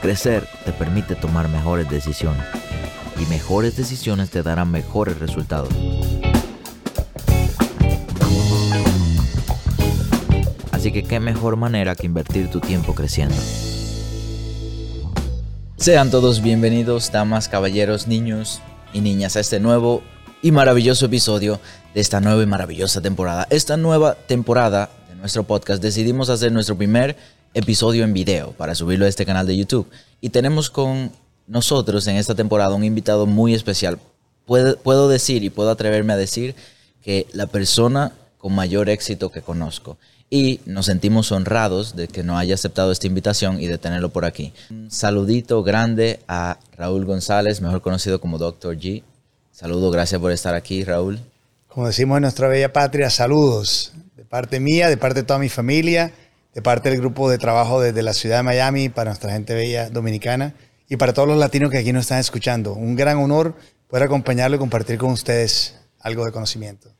Crecer te permite tomar mejores decisiones y mejores decisiones te darán mejores resultados. Así que qué mejor manera que invertir tu tiempo creciendo. Sean todos bienvenidos, damas, caballeros, niños y niñas, a este nuevo y maravilloso episodio de esta nueva y maravillosa temporada. Esta nueva temporada de nuestro podcast decidimos hacer nuestro primer episodio en video para subirlo a este canal de YouTube. Y tenemos con nosotros en esta temporada un invitado muy especial. Puedo, puedo decir y puedo atreverme a decir que la persona con mayor éxito que conozco. Y nos sentimos honrados de que nos haya aceptado esta invitación y de tenerlo por aquí. Un saludito grande a Raúl González, mejor conocido como Dr. G. Saludo, gracias por estar aquí, Raúl. Como decimos en nuestra bella patria, saludos de parte mía, de parte de toda mi familia de parte del grupo de trabajo desde la ciudad de Miami para nuestra gente bella dominicana y para todos los latinos que aquí nos están escuchando. Un gran honor poder acompañarlo y compartir con ustedes algo de conocimiento.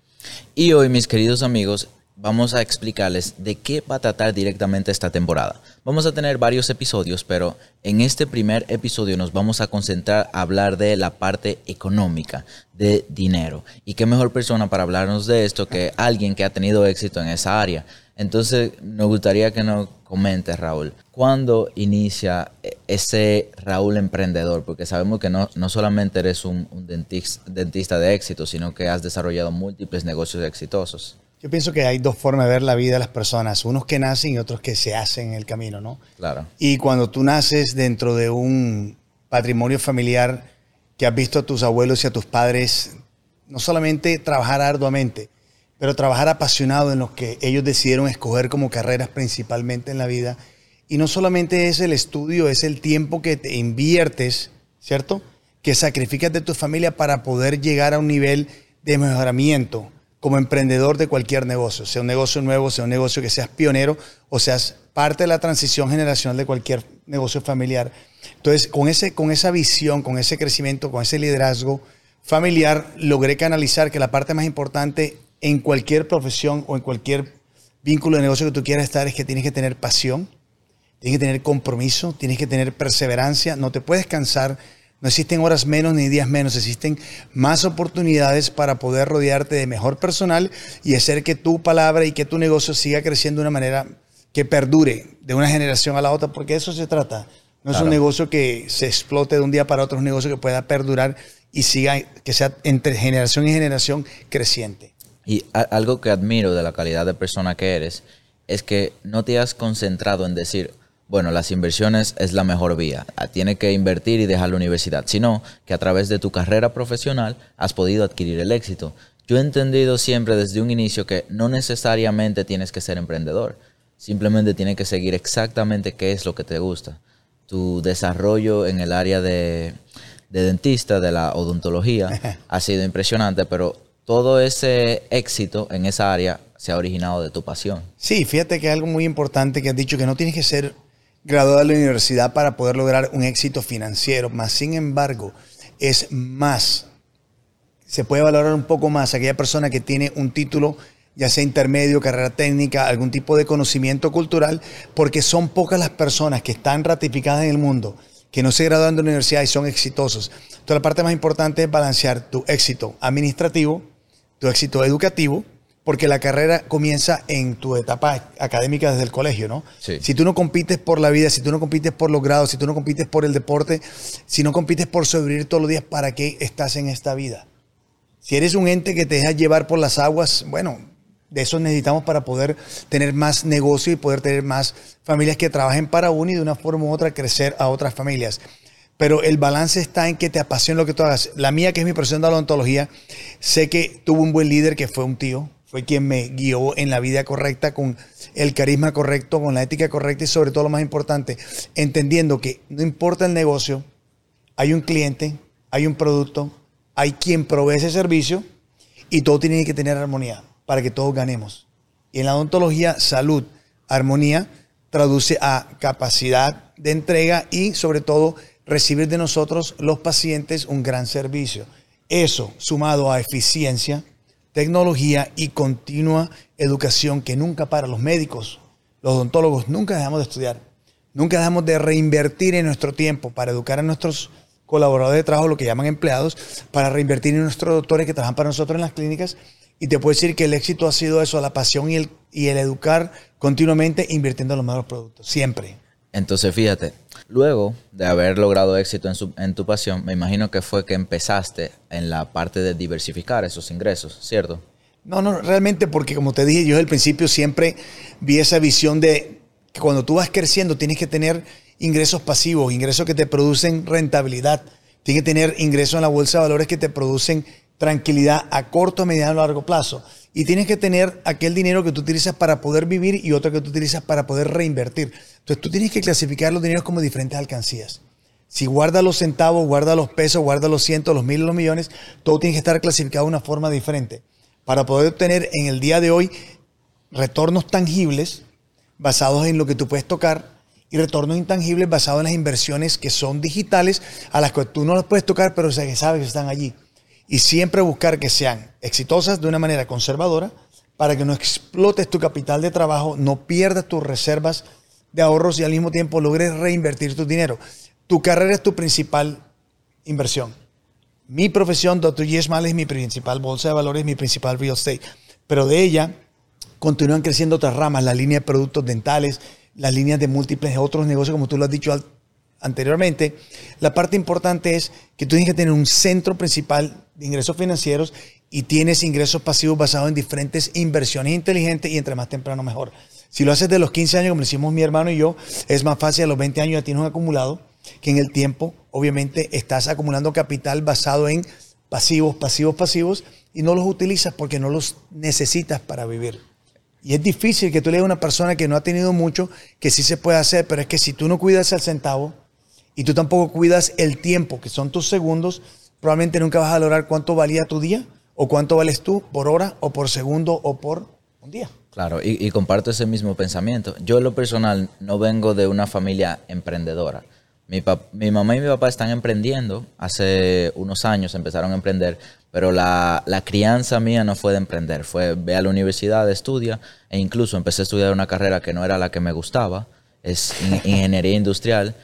Y hoy, mis queridos amigos, vamos a explicarles de qué va a tratar directamente esta temporada. Vamos a tener varios episodios, pero en este primer episodio nos vamos a concentrar a hablar de la parte económica, de dinero. Y qué mejor persona para hablarnos de esto que alguien que ha tenido éxito en esa área. Entonces, nos gustaría que nos comentes, Raúl, ¿cuándo inicia ese Raúl emprendedor? Porque sabemos que no, no solamente eres un, dentista, de éxito, sino que has desarrollado múltiples negocios exitosos. Yo pienso que hay dos formas de ver la vida de las personas, unos que nacen y otros que se hacen en el camino, ¿no? Claro. Y cuando tú naces dentro de un patrimonio familiar que has visto a tus abuelos y a tus padres no solamente trabajar arduamente, pero trabajar apasionado en lo que ellos decidieron escoger como carreras principalmente en la vida. Y no solamente es el estudio, es el tiempo que te inviertes, ¿cierto? Que sacrificas de tu familia para poder llegar a un nivel de mejoramiento como emprendedor de cualquier negocio, sea un negocio nuevo, sea un negocio que seas pionero o seas parte de la transición generacional de cualquier negocio familiar. Entonces, con, ese, con esa visión, con ese crecimiento, con ese liderazgo familiar, logré canalizar que la parte más importante en cualquier profesión o en cualquier vínculo de negocio que tú quieras estar es que tienes que tener pasión, tienes que tener compromiso, tienes que tener perseverancia, no te puedes cansar, no existen horas menos ni días menos, existen más oportunidades para poder rodearte de mejor personal y hacer que tu palabra y que tu negocio siga creciendo de una manera que perdure de una generación a la otra, porque eso se trata. No es un negocio que se explote de un día para otro, es un negocio que pueda perdurar y siga, que sea entre generación y generación creciente. Y algo que admiro de la calidad de persona que eres es que no te has concentrado en decir, bueno, las inversiones es la mejor vía, ah, tiene que invertir y dejar la universidad, sino que a través de tu carrera profesional has podido adquirir el éxito. Yo he entendido siempre desde un inicio que no necesariamente tienes que ser emprendedor, simplemente tienes que seguir exactamente qué es lo que te gusta. Tu desarrollo en el área de, de dentista, de la odontología, ha sido impresionante, pero todo ese éxito en esa área se ha originado de tu pasión. Sí, fíjate que es algo muy importante que has dicho, que no tienes que ser graduado de la universidad para poder lograr un éxito financiero, más sin embargo, es más, se puede valorar un poco más aquella persona que tiene un título, ya sea intermedio, carrera técnica, algún tipo de conocimiento cultural, porque son pocas las personas que están ratificadas en el mundo que no se gradúan de la universidad y son exitosos. Entonces la parte más importante es balancear tu éxito administrativo, tu éxito educativo, porque la carrera comienza en tu etapa académica desde el colegio, ¿no? Si tú no compites por la vida, si tú no compites por los grados, si tú no compites por el deporte, si no compites por sobrevivir todos los días, ¿para qué estás en esta vida? Si eres un ente que te deja llevar por las aguas, bueno, de eso necesitamos para poder tener más negocio y poder tener más familias que trabajen para uno y de una forma u otra crecer a otras familias pero el balance está en que te apasione lo que tú hagas. La mía, que es mi profesión de odontología, sé que tuvo un buen líder que fue un tío, fue quien me guió en la vida correcta, con el carisma correcto, con la ética correcta y sobre todo lo más importante, entendiendo que no importa el negocio, hay un cliente, hay un producto, hay quien provee ese servicio y todo tiene que tener armonía para que todos ganemos. Y en la odontología, salud, armonía, traduce a capacidad de entrega y sobre todo recibir de nosotros los pacientes un gran servicio. Eso sumado a eficiencia, tecnología y continua educación que nunca para los médicos, los odontólogos, nunca dejamos de estudiar, nunca dejamos de reinvertir en nuestro tiempo para educar a nuestros colaboradores de trabajo, lo que llaman empleados, para reinvertir en nuestros doctores que trabajan para nosotros en las clínicas. Y te puedo decir que el éxito ha sido eso, la pasión y el, y el educar continuamente invirtiendo en los mejores productos, siempre. Entonces, fíjate, luego de haber logrado éxito en, tu pasión, me imagino que fue que empezaste en la parte de diversificar esos ingresos, ¿cierto? No, no, realmente porque como te dije, yo el principio siempre vi esa visión de que cuando tú vas creciendo tienes que tener ingresos pasivos, ingresos que te producen rentabilidad, tienes que tener ingresos en la bolsa de valores que te producen tranquilidad a corto, mediano y largo plazo. Y tienes que tener aquel dinero que tú utilizas para poder vivir y otro que tú utilizas para poder reinvertir. Entonces tú tienes que clasificar los dineros como diferentes alcancías. Si guardas los centavos, guarda los pesos, guarda los cientos, los miles, los millones, todo tiene que estar clasificado de una forma diferente para poder obtener en el día de hoy retornos tangibles basados en lo que tú puedes tocar y retornos intangibles basados en las inversiones que son digitales a las que tú no las puedes tocar, pero que sabes que están allí y siempre buscar que sean exitosas de una manera conservadora para que no explotes tu capital de trabajo, no pierdas tus reservas de ahorros y al mismo tiempo logres reinvertir tu dinero. Tu carrera es tu principal inversión. Mi profesión, Dr. Yesmal, es mi principal bolsa de valores, mi principal real estate. Pero de ella continúan creciendo otras ramas, la línea de productos dentales, las líneas de múltiples otros negocios, como tú lo has dicho anteriormente. La parte importante es que tú tienes que tener un centro principal de ingresos financieros y tienes ingresos pasivos basados en diferentes inversiones inteligentes y entre más temprano mejor. Si lo haces de los 15 años, como lo hicimos mi hermano y yo, es más fácil, a los 20 años ya tienes un acumulado, que en el tiempo obviamente estás acumulando capital basado en pasivos, pasivos, pasivos, y no los utilizas porque no los necesitas para vivir. Y es difícil que tú le digas a una persona que no ha tenido mucho, que sí se puede hacer, pero es que si tú no cuidas el centavo y tú tampoco cuidas el tiempo, que son tus segundos, probablemente nunca vas a lograr cuánto valía tu día o cuánto vales tú por hora o por segundo o por un día. Claro, y, comparto ese mismo pensamiento. Yo en lo personal no vengo de una familia emprendedora. Mi, mi, mamá y mi papá están emprendiendo. Hace unos años empezaron a emprender, pero la, la, crianza mía no fue de emprender. Fue ve a la universidad, estudia, e incluso empecé a estudiar una carrera que no era la que me gustaba. Es ingeniería industrial.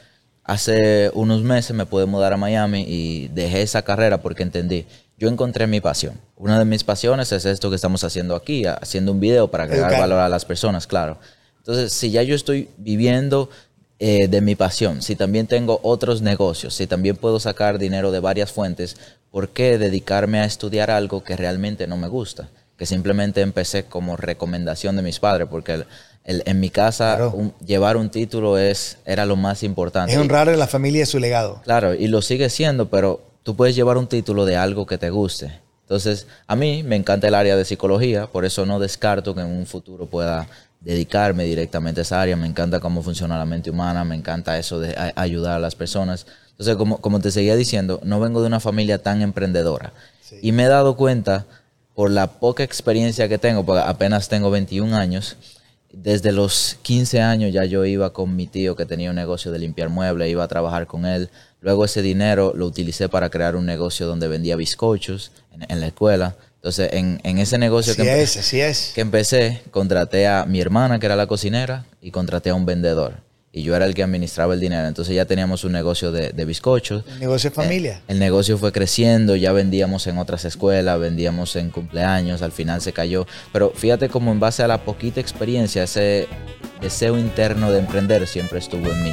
Hace unos meses me pude mudar a Miami y dejé esa carrera porque entendí, yo encontré mi pasión. Una de mis pasiones es esto que estamos haciendo aquí, haciendo un video para agregar valor a las personas, claro. Entonces, si ya yo estoy viviendo eh, de mi pasión, si también tengo otros negocios, si también puedo sacar dinero de varias fuentes, ¿por qué dedicarme a estudiar algo que realmente no me gusta? Que simplemente empecé como recomendación de mis padres, porque en mi casa llevar un título es, era lo más importante. Es honrar a la familia y su legado. Claro, y lo sigue siendo, pero tú puedes llevar un título de algo que te guste. Entonces, a mí me encanta el área de psicología, por eso no descarto que en un futuro pueda dedicarme directamente a esa área. Me encanta cómo funciona la mente humana, me encanta eso de ayudar a las personas. Entonces, como, como te seguía diciendo, no vengo de una familia tan emprendedora. Y me he dado cuenta, por la poca experiencia que tengo, porque apenas tengo 21 años, desde los 15 años ya yo iba con mi tío que tenía un negocio de limpiar muebles, iba a trabajar con él. Luego ese dinero lo utilicé para crear un negocio donde vendía bizcochos en, la escuela. Entonces, en, ese negocio que, es. que empecé, contraté a mi hermana, que era la cocinera, y contraté a un vendedor y yo era el que administraba el dinero. Entonces ya teníamos un negocio de, bizcochos. ¿El negocio de familia? Eh, el negocio fue creciendo, ya vendíamos en otras escuelas, vendíamos en cumpleaños, al final se cayó. Pero fíjate cómo en base a la poquita experiencia, ese deseo interno de emprender siempre estuvo en mí.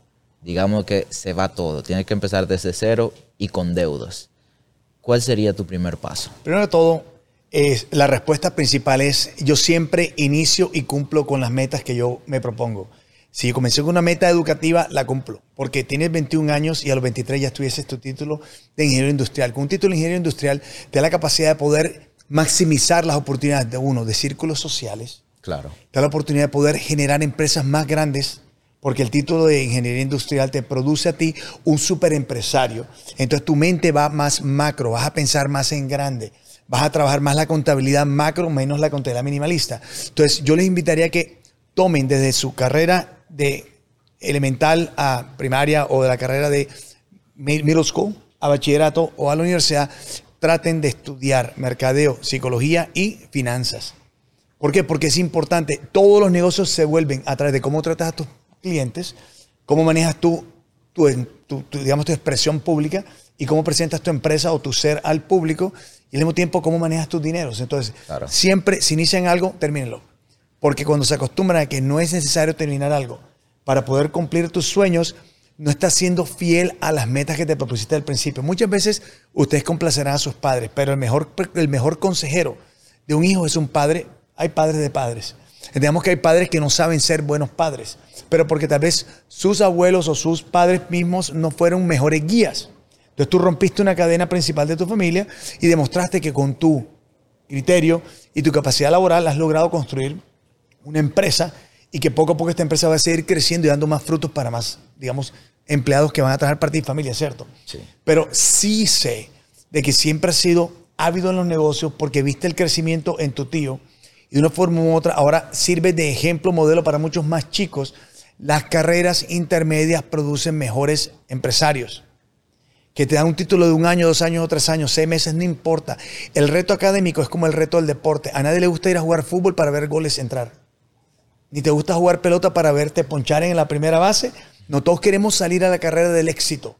digamos que se va todo, tienes que empezar desde cero y con deudas, ¿cuál sería tu primer paso? Primero de todo, es, la respuesta principal es yo siempre inicio y cumplo con las metas que yo me propongo. Si yo comencé con una meta educativa, la cumplo, porque tienes 21 años y a los 23 ya estuvieses tu título de ingeniero industrial. Con un título de ingeniero industrial te da la capacidad de poder maximizar las oportunidades de uno, de círculos sociales. Claro. Te da la oportunidad de poder generar empresas más grandes, porque el título de ingeniería industrial te produce a ti un super empresario. Entonces tu mente va más macro, vas a pensar más en grande, vas a trabajar más la contabilidad macro, menos la contabilidad minimalista. Entonces yo les invitaría que tomen desde su carrera de elemental a primaria o de la carrera de middle school a bachillerato o a la universidad, traten de estudiar mercadeo, psicología y finanzas. ¿Por qué? Porque es importante. Todos los negocios se vuelven a través de cómo tratas a tus clientes, cómo manejas tú, tu, digamos, tu expresión pública y cómo presentas tu empresa o tu ser al público y al mismo tiempo cómo manejas tus dineros. Entonces, siempre, si inician algo, termínenlo. Porque cuando se acostumbran a que no es necesario terminar algo para poder cumplir tus sueños, no estás siendo fiel a las metas que te propusiste al principio. Muchas veces ustedes complacerán a sus padres, pero el mejor, el mejor consejero de un hijo es un padre. Hay padres de padres. Entendemos que hay padres que no saben ser buenos padres, pero porque tal vez sus abuelos o sus padres mismos no fueron mejores guías. Entonces tú rompiste una cadena principal de tu familia y demostraste que con tu criterio y tu capacidad laboral has logrado construir una empresa y que poco a poco esta empresa va a seguir creciendo y dando más frutos para más, digamos, empleados que van a trabajar para ti familia, ¿cierto? Sí. Pero sí sé de que siempre has sido ávido en los negocios porque viste el crecimiento en tu tío y de una forma u otra ahora sirve de ejemplo, modelo para muchos más chicos. Las carreras intermedias producen mejores empresarios que te dan un título de un año, dos años o tres años, seis meses, no importa. El reto académico es como el reto del deporte. A nadie le gusta ir a jugar fútbol para ver goles entrar. Ni te gusta jugar pelota para verte ponchar en la primera base no todos queremos salir a la carrera del éxito.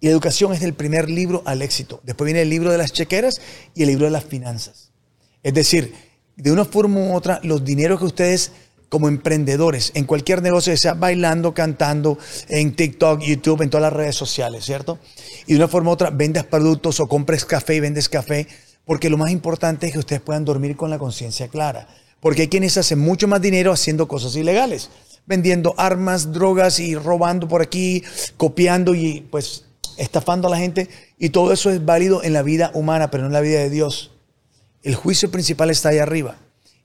Y la educación es el primer libro al éxito. Después viene el libro de las chequeras y el libro de las finanzas. Es decir, de una forma u otra, los dineros que ustedes como emprendedores en cualquier negocio, sea bailando, cantando, en TikTok, YouTube, en todas las redes sociales, ¿cierto? Y de una forma u otra, vendas productos o compres café y vendes café, porque lo más importante es que ustedes puedan dormir con la conciencia clara. Porque hay quienes hacen mucho más dinero haciendo cosas ilegales vendiendo armas, drogas y robando por aquí, copiando y pues estafando a la gente. Y todo eso es válido en la vida humana, pero no en la vida de Dios. El juicio principal está ahí arriba.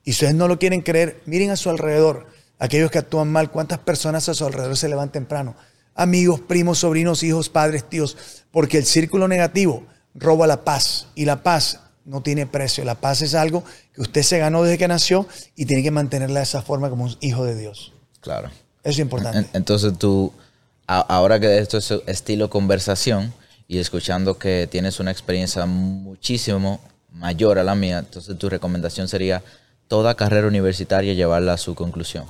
Y si ustedes no lo quieren creer, miren a su alrededor. Aquellos que actúan mal, ¿cuántas personas a su alrededor se levantan temprano? Amigos, primos, sobrinos, hijos, padres, tíos. Porque el círculo negativo roba la paz. Y la paz no tiene precio. La paz es algo que usted se ganó desde que nació y tiene que mantenerla de esa forma como un hijo de Dios. Claro. Eso es importante. Entonces tú, ahora que esto es estilo conversación y escuchando que tienes una experiencia muchísimo mayor a la mía, entonces tu recomendación sería toda carrera universitaria llevarla a su conclusión.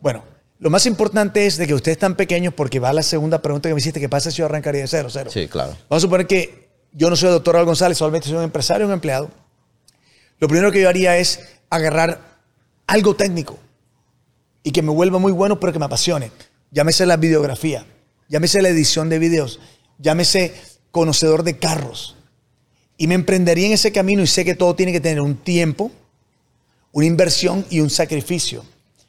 Bueno, lo más importante es de que ustedes están pequeños porque va a la segunda pregunta que me hiciste, ¿qué pasa si yo arrancaría de cero, cero? Sí, claro. Vamos a suponer que yo no soy el doctor Al González, solamente soy un empresario, un empleado. Lo primero que yo haría es agarrar algo técnico y que me vuelva muy bueno, pero que me apasione. Llámese la videografía, llámese la edición de videos, llámese conocedor de carros. Y me emprendería en ese camino y sé que todo tiene que tener un tiempo, una inversión y un sacrificio.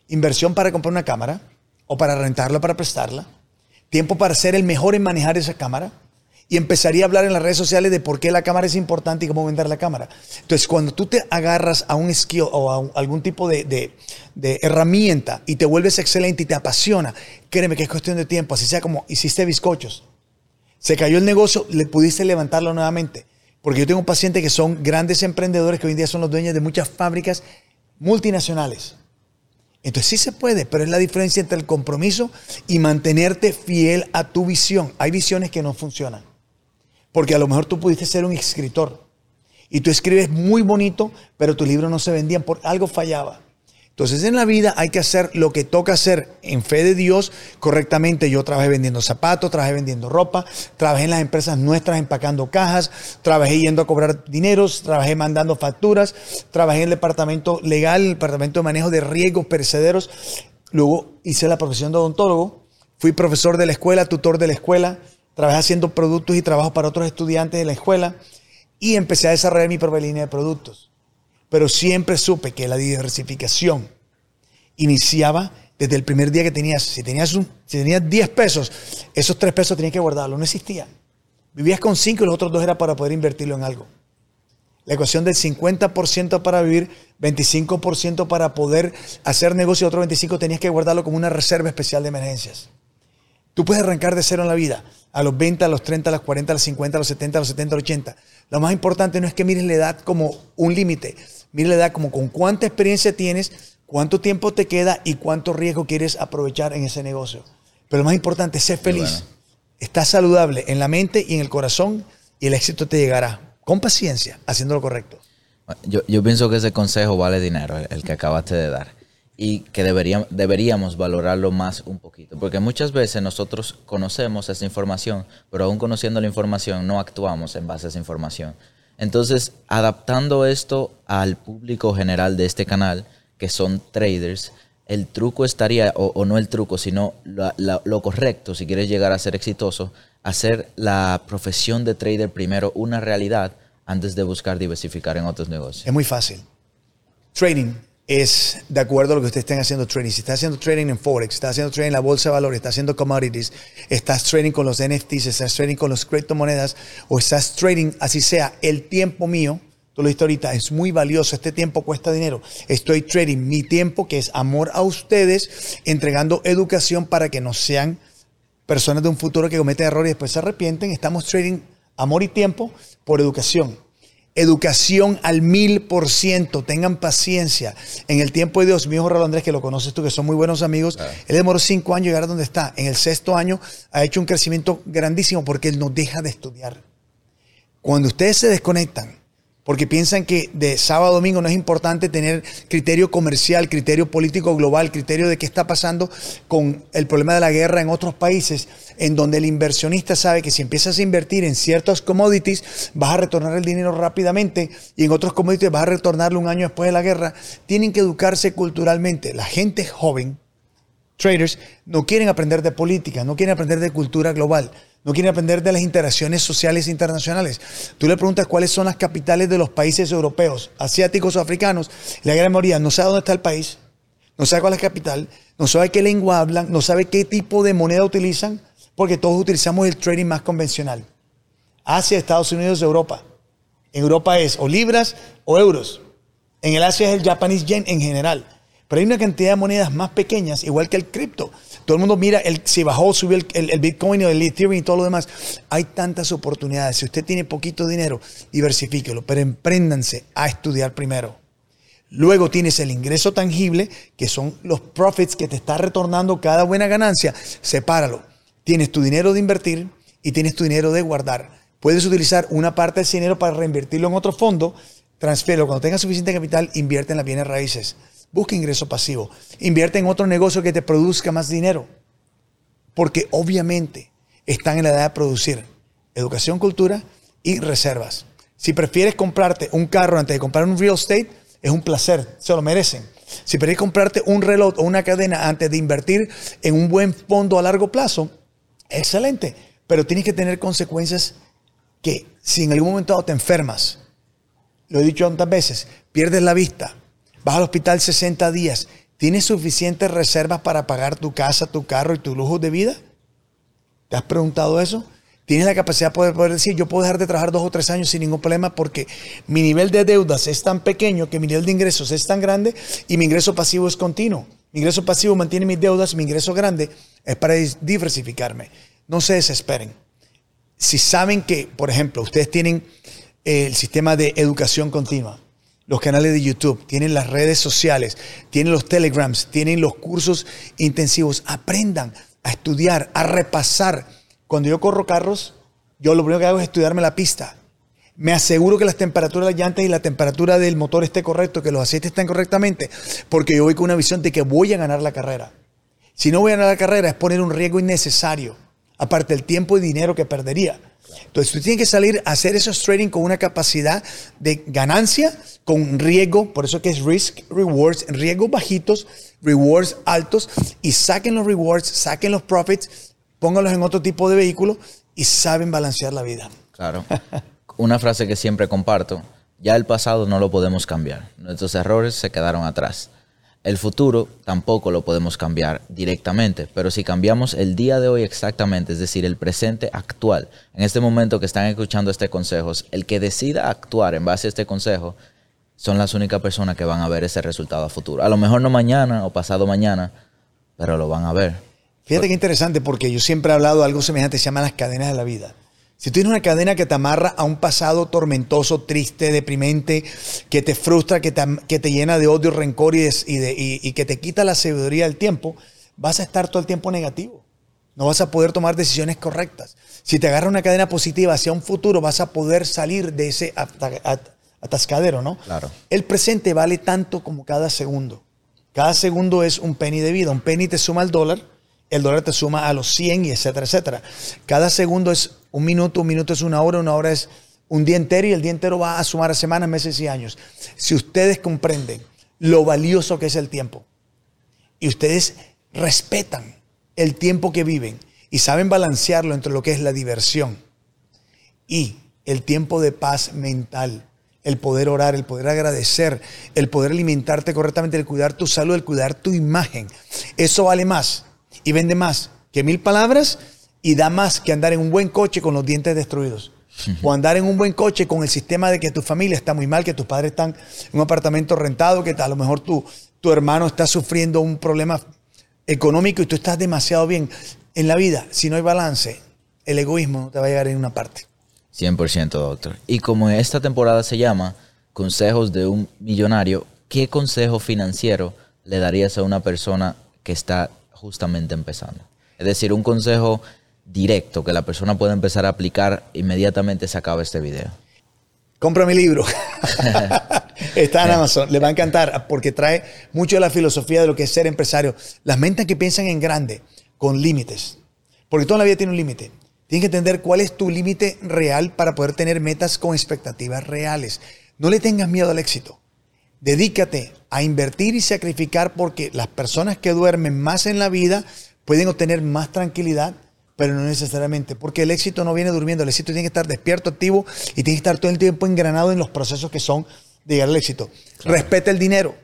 Inversión para comprar una cámara o para rentarla, para prestarla. Tiempo para ser el mejor en manejar esa cámara y empezaría a hablar en las redes sociales de por qué la cámara es importante y cómo vender la cámara. Entonces, cuando tú te agarras a un skill o a algún tipo de, herramienta y te vuelves excelente y te apasiona, créeme que es cuestión de tiempo, así sea como hiciste bizcochos. Se cayó el negocio, le pudiste levantarlo nuevamente. Porque yo tengo pacientes que son grandes emprendedores que hoy en día son los dueños de muchas fábricas multinacionales. Entonces sí se puede, pero es la diferencia entre el compromiso y mantenerte fiel a tu visión. Hay visiones que no funcionan. Porque a lo mejor tú pudiste ser un escritor y tú escribes muy bonito, pero tus libros no se vendían, por algo fallaba. Entonces en la vida hay que hacer lo que toca hacer en fe de Dios correctamente. Yo trabajé vendiendo zapatos, trabajé vendiendo ropa, trabajé en las empresas nuestras empacando cajas, trabajé yendo a cobrar dineros, trabajé mandando facturas, trabajé en el departamento legal, el departamento de manejo de riesgos perecederos. Luego hice la profesión de odontólogo, fui profesor de la escuela, tutor de la escuela, trabajé haciendo productos y trabajo para otros estudiantes de la escuela y empecé a desarrollar mi propia línea de productos pero siempre supe que la diversificación iniciaba desde el primer día que tenías. Si tenías, un, si tenías 10 pesos, esos 3 pesos tenías que guardarlos. No existía. Vivías con 5 y los otros 2 era para poder invertirlo en algo. La ecuación del 50% para vivir, 25% para poder hacer negocio y otro 25% tenías que guardarlo como una reserva especial de emergencias. Tú puedes arrancar de cero en la vida, a los 20, a los 30, a los 40, a los 50, a los 70, a los 70, a los 80. Lo más importante no es que mires la edad como un límite, mire la edad como con cuánta experiencia tienes, cuánto tiempo te queda y cuánto riesgo quieres aprovechar en ese negocio. Pero lo más importante ser feliz. Estás saludable en la mente y en el corazón y el éxito te llegará con paciencia, haciendo lo correcto. Yo, yo pienso que ese consejo vale dinero, el que acabaste de dar y que deberíamos, deberíamos valorarlo más un poquito. Porque muchas veces nosotros conocemos esa información, pero aún conociendo la información no actuamos en base a esa información. Entonces, adaptando esto al público general de este canal, que son traders, el truco estaría, o, no el truco, sino lo correcto, si quieres llegar a ser exitoso, hacer la profesión de trader primero una realidad antes de buscar diversificar en otros negocios. Es muy fácil. Trading es de acuerdo a lo que ustedes estén haciendo trading. Si está haciendo trading en Forex, está haciendo trading en la bolsa de valores, está haciendo commodities, estás trading con los NFTs, estás trading con los criptomonedas o estás trading, así sea, el tiempo mío, tú lo dijiste ahorita, es muy valioso, este tiempo cuesta dinero. Estoy trading mi tiempo, que es amor a ustedes, entregando educación para que no sean personas de un futuro que cometen errores y después se arrepienten. Estamos trading amor y tiempo por educación. Educación al mil por ciento. Tengan paciencia. En el tiempo de Dios, mi hijo Raúl Andrés, que lo conoces tú, que son muy buenos amigos, él demoró cinco años llegar a donde está. En el sexto año ha hecho un crecimiento grandísimo porque él no deja de estudiar. Cuando ustedes se desconectan porque piensan que de sábado a domingo no es importante tener criterio comercial, criterio político global, criterio de qué está pasando con el problema de la guerra en otros países, en donde el inversionista sabe que si empiezas a invertir en ciertos commodities, vas a retornar el dinero rápidamente y en otros commodities vas a retornarlo un año después de la guerra. Tienen que educarse culturalmente. La gente joven, traders, no quieren aprender de política, no quieren aprender de cultura global no quieren aprender de las interacciones sociales internacionales. Tú le preguntas cuáles son las capitales de los países europeos, asiáticos o africanos, la gran mayoría no sabe dónde está el país, no sabe cuál es la capital, no sabe qué lengua hablan, no sabe qué tipo de moneda utilizan, porque todos utilizamos el trading más convencional. Asia, Estados Unidos, Europa. En Europa es o libras o euros. En el Asia es el Japanese yen en general. Pero hay una cantidad de monedas más pequeñas, igual que el cripto. Todo el mundo mira el, si bajó, subió el, Bitcoin o el Ethereum y todo lo demás. Hay tantas oportunidades. Si usted tiene poquito dinero, diversifíquelo, pero empréndanse a estudiar primero. Luego tienes el ingreso tangible, que son los profits que te está retornando cada buena ganancia. Sepáralo. Tienes tu dinero de invertir y tienes tu dinero de guardar. Puedes utilizar una parte de ese dinero para reinvertirlo en otro fondo. Transfiero. Cuando tengas suficiente capital, invierte en las bienes raíces. Busca ingreso pasivo. Invierte en otro negocio que te produzca más dinero. Porque obviamente están en la edad de producir educación, cultura y reservas. Si prefieres comprarte un carro antes de comprar un real estate, es un placer, se lo merecen. Si prefieres comprarte un reloj o una cadena antes de invertir en un buen fondo a largo plazo, excelente. Pero tienes que tener consecuencias que si en algún momento te enfermas, lo he dicho tantas veces, pierdes la vista, vas al hospital 60 días, ¿tienes suficientes reservas para pagar tu casa, tu carro y tu lujo de vida? ¿Te has preguntado eso? ¿Tienes la capacidad de poder, poder, decir, yo puedo dejar de trabajar dos o tres años sin ningún problema porque mi nivel de deudas es tan pequeño que mi nivel de ingresos es tan grande y mi ingreso pasivo es continuo? Mi ingreso pasivo mantiene mis deudas, mi ingreso grande es para diversificarme. No se desesperen. Si saben que, por ejemplo, ustedes tienen el sistema de educación continua, los canales de YouTube, tienen las redes sociales, tienen los telegrams, tienen los cursos intensivos. Aprendan a estudiar, a repasar. Cuando yo corro carros, yo lo primero que hago es estudiarme la pista. Me aseguro que las temperaturas de las llantas y la temperatura del motor esté correcto, que los aceites estén correctamente, porque yo voy con una visión de que voy a ganar la carrera. Si no voy a ganar la carrera es poner un riesgo innecesario, aparte del tiempo y dinero que perdería. Entonces tú tienes que salir a hacer esos trading con una capacidad de ganancia, con riesgo, por eso que es risk rewards, riesgos bajitos, rewards altos, y saquen los rewards, saquen los profits, pónganlos en otro tipo de vehículo y saben balancear la vida. Claro. Una frase que siempre comparto, ya el pasado no lo podemos cambiar, nuestros errores se quedaron atrás. El futuro tampoco lo podemos cambiar directamente, pero si cambiamos el día de hoy exactamente, es decir, el presente actual, en este momento que están escuchando este consejo, el que decida actuar en base a este consejo, son las únicas personas que van a ver ese resultado a futuro. A lo mejor no mañana o pasado mañana, pero lo van a ver. Fíjate qué interesante porque yo siempre he hablado de algo semejante, se llama las cadenas de la vida. Si tienes una cadena que te amarra a un pasado tormentoso, triste, deprimente, que te frustra, que te, que te llena de odio, rencor y, y, que te quita la sabiduría del tiempo, vas a estar todo el tiempo negativo. No vas a poder tomar decisiones correctas. Si te agarra una cadena positiva hacia un futuro, vas a poder salir de ese atascadero, ¿no? Claro. El presente vale tanto como cada segundo. Cada segundo es un penny de vida. Un penny te suma al dólar el dólar te suma a los 100 y etcétera, etcétera. Cada segundo es un minuto, un minuto es una hora, una hora es un día entero y el día entero va a sumar a semanas, meses y años. Si ustedes comprenden lo valioso que es el tiempo y ustedes respetan el tiempo que viven y saben balancearlo entre lo que es la diversión y el tiempo de paz mental, el poder orar, el poder agradecer, el poder alimentarte correctamente, el cuidar tu salud, el cuidar tu imagen, eso vale más y vende más que mil palabras y da más que andar en un buen coche con los dientes destruidos. O andar en un buen coche con el sistema de que tu familia está muy mal, que tus padres están en un apartamento rentado, que a lo mejor tu, tu hermano está sufriendo un problema económico y tú estás demasiado bien. En la vida, si no hay balance, el egoísmo te va a llegar en una parte. 100%, doctor. Y como esta temporada se llama Consejos de un Millonario, ¿qué consejo financiero le darías a una persona que está justamente empezando. Es decir, un consejo directo que la persona puede empezar a aplicar inmediatamente se acaba este video. Compra mi libro. Está en Amazon. Le va a encantar porque trae mucho de la filosofía de lo que es ser empresario. Las mentes que piensan en grande, con límites. Porque toda la vida tiene un límite. Tienes que entender cuál es tu límite real para poder tener metas con expectativas reales. No le tengas miedo al éxito. Dedícate a invertir y sacrificar porque las personas que duermen más en la vida pueden obtener más tranquilidad, pero no necesariamente, porque el éxito no viene durmiendo, el éxito tiene que estar despierto, activo y tiene que estar todo el tiempo engranado en los procesos que son de llegar al éxito. Respeta el dinero,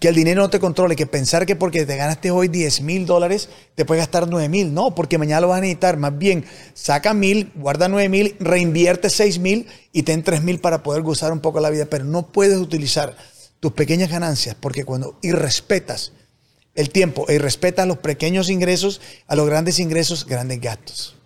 que el dinero no te controle, que pensar que porque te ganaste hoy 10 mil dólares te puedes gastar 9 mil, no, porque mañana lo vas a necesitar, más bien saca mil, guarda 9 mil, reinvierte 6 mil y ten 3 mil para poder gozar un poco la vida, pero no puedes utilizar tus pequeñas ganancias, porque cuando irrespetas el tiempo y respetas los pequeños ingresos a los grandes ingresos, grandes gastos.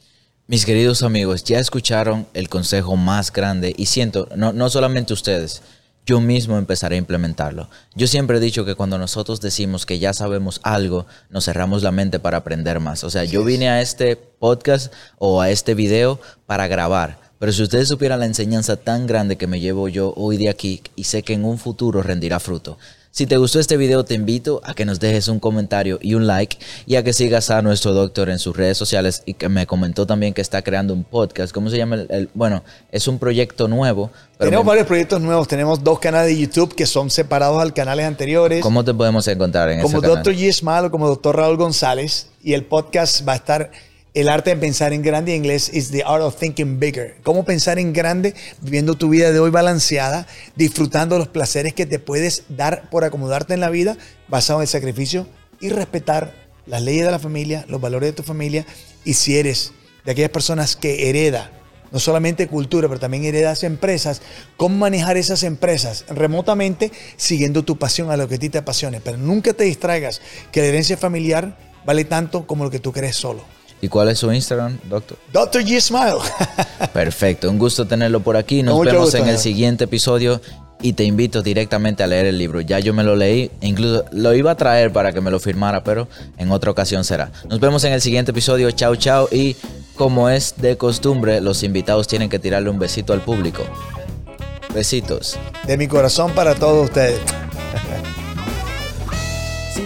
Mis queridos amigos, ya escucharon el consejo más grande y siento, no, no solamente ustedes, yo mismo empezaré a implementarlo. Yo siempre he dicho que cuando nosotros decimos que ya sabemos algo, nos cerramos la mente para aprender más. O sea, yo vine a este podcast o a este video para grabar pero si ustedes supieran la enseñanza tan grande que me llevo yo hoy de aquí y sé que en un futuro rendirá fruto. Si te gustó este video, te invito a que nos dejes un comentario y un like y a que sigas a nuestro doctor en sus redes sociales y que me comentó también que está creando un podcast. ¿Cómo se llama? El, bueno, es un proyecto nuevo. tenemos varios proyectos nuevos. Tenemos dos canales de YouTube que son separados al canales anteriores. ¿Cómo te podemos encontrar en Como Dr. G. o como Dr. Raúl González. Y el podcast va a estar el arte de pensar en grande en inglés is the art of thinking bigger. Cómo pensar en grande, viviendo tu vida de hoy balanceada, disfrutando los placeres que te puedes dar por acomodarte en la vida, basado en el sacrificio y respetar las leyes de la familia, los valores de tu familia. Y si eres de aquellas personas que hereda no solamente cultura, pero también heredas empresas, cómo manejar esas empresas remotamente siguiendo tu pasión a lo que a ti te apasione. Pero nunca te distraigas que la herencia familiar vale tanto como lo que tú crees solo. ¿Y cuál es su Instagram, doctor? Doctor G Smile. Perfecto, un gusto tenerlo por aquí. Nos vemos en el siguiente episodio y te invito directamente a leer el libro. Ya yo me lo leí, incluso lo iba a traer para que me lo firmara, pero en otra ocasión será. Nos vemos en el siguiente episodio. Chao, chao y como es de costumbre, los invitados tienen que tirarle un besito al público. Besitos. De mi corazón para todos ustedes.